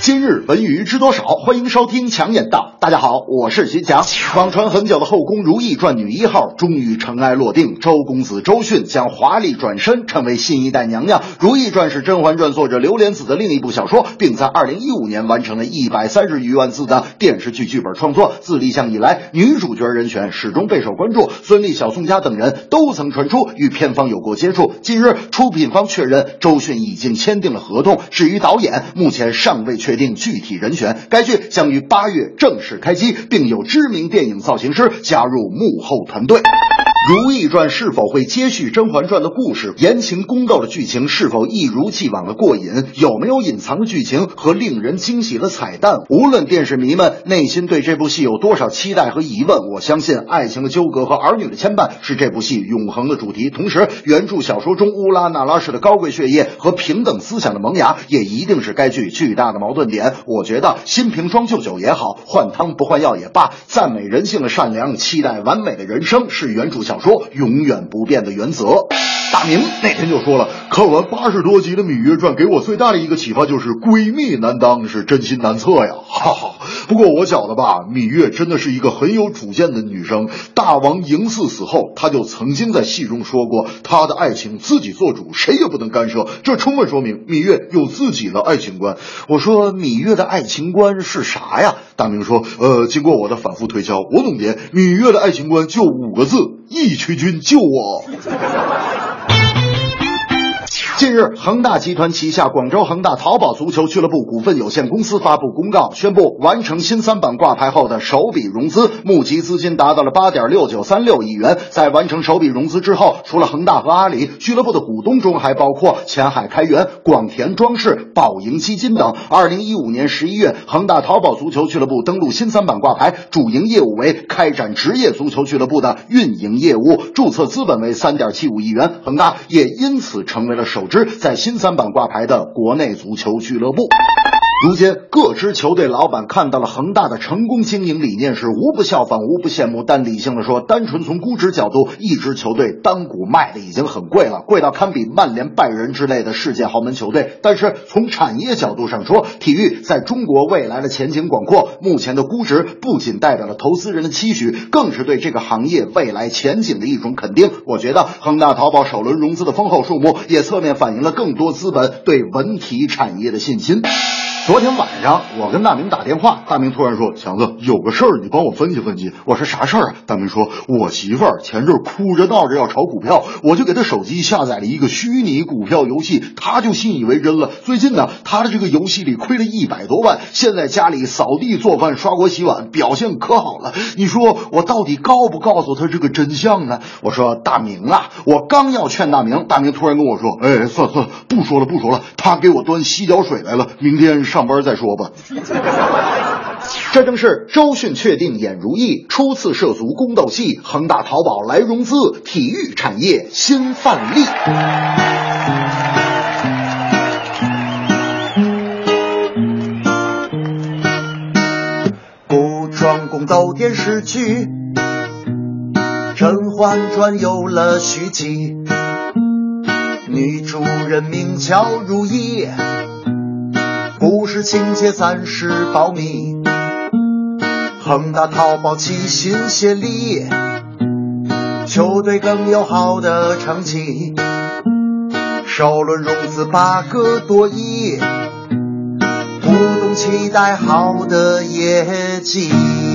今日文娱知多少？欢迎收听强言道。大家好，我是徐强。网传很久的《后宫如懿传》女一号终于尘埃落定，周公子周迅将华丽转身，成为新一代娘娘。《如懿传》是《甄嬛传》作者刘莲子的另一部小说，并在二零一五年完成了一百三十余万字的电视剧剧本创作。自立项以来，女主角人选始终备受关注，孙俪、小宋佳等人都曾传出与片方有过接触。近日，出品方确认周迅已经签订了合同，至于导演，目前尚未确确定具体人选。该剧将于八月正式开机，并有知名电影造型师加入幕后团队。《如懿传》是否会接续《甄嬛传》的故事？言情宫斗的剧情是否一如既往的过瘾？有没有隐藏的剧情和令人惊喜的彩蛋？无论电视迷们内心对这部戏有多少期待和疑问，我相信爱情的纠葛和儿女的牵绊是这部戏永恒的主题。同时，原著小说中乌拉那拉氏的高贵血液和平等思想的萌芽，也一定是该剧巨大的矛盾点。我觉得新瓶装旧酒也好，换汤不换药也罢，赞美人性的善良，期待完美的人生，是原著小说永远不变的原则。大明那天就说了，看完八十多集的《芈月传》，给我最大的一个启发就是闺蜜难当，是真心难测呀。哈哈。不过我觉得吧，芈月真的是一个很有主见的女生。大王嬴驷死后，她就曾经在戏中说过，她的爱情自己做主，谁也不能干涉。这充分说明芈月有自己的爱情观。我说芈月的爱情观是啥呀？大明说，呃，经过我的反复推敲，我总结芈月的爱情观就五个字：义渠君救我。近日，恒大集团旗下广州恒大淘宝足球俱乐部股份有限公司发布公告，宣布完成新三板挂牌后的首笔融资，募集资金达到了八点六九三六亿元。在完成首笔融资之后，除了恒大和阿里，俱乐部的股东中还包括前海开源、广田装饰、宝盈基金等。二零一五年十一月，恒大淘宝足球俱乐部登陆新三板挂牌，主营业务为开展职业足球俱乐部的运营业务，注册资本为三点七五亿元。恒大也因此成为了首。之在新三板挂牌的国内足球俱乐部。如今，各支球队老板看到了恒大的成功经营理念，是无不效仿，无不羡慕。但理性的说，单纯从估值角度，一支球队单股卖的已经很贵了，贵到堪比曼联、拜仁之类的世界豪门球队。但是从产业角度上说，体育在中国未来的前景广阔。目前的估值不仅代表了投资人的期许，更是对这个行业未来前景的一种肯定。我觉得恒大淘宝首轮融资的丰厚数目，也侧面反映了更多资本对文体产业的信心。昨天晚上，我跟大明打电话，大明突然说：“强子，有个事儿，你帮我分析分析。”我说：“啥事儿啊？”大明说：“我媳妇儿前阵哭着闹着要炒股票，我就给她手机下载了一个虚拟股票游戏，她就信以为真了。最近呢，她的这个游戏里亏了一百多万，现在家里扫地做饭、刷锅洗碗，表现可好了。你说我到底告不告诉她这个真相呢？”我说：“大明啊，我刚要劝大明，大明突然跟我说：‘哎，算了算了，不说了，不说了。’他给我端洗脚水来了，明天上。”上班再说吧。这正是周迅确定演如懿，初次涉足宫斗戏，恒大淘宝来融资，体育产业新范例。古装宫斗电视剧，《甄嬛传》有了续集，女主人名叫如懿。故事情节暂时保密，恒大淘宝齐心协力，球队更有好的成绩，首轮融资八个多亿，股东期待好的业绩。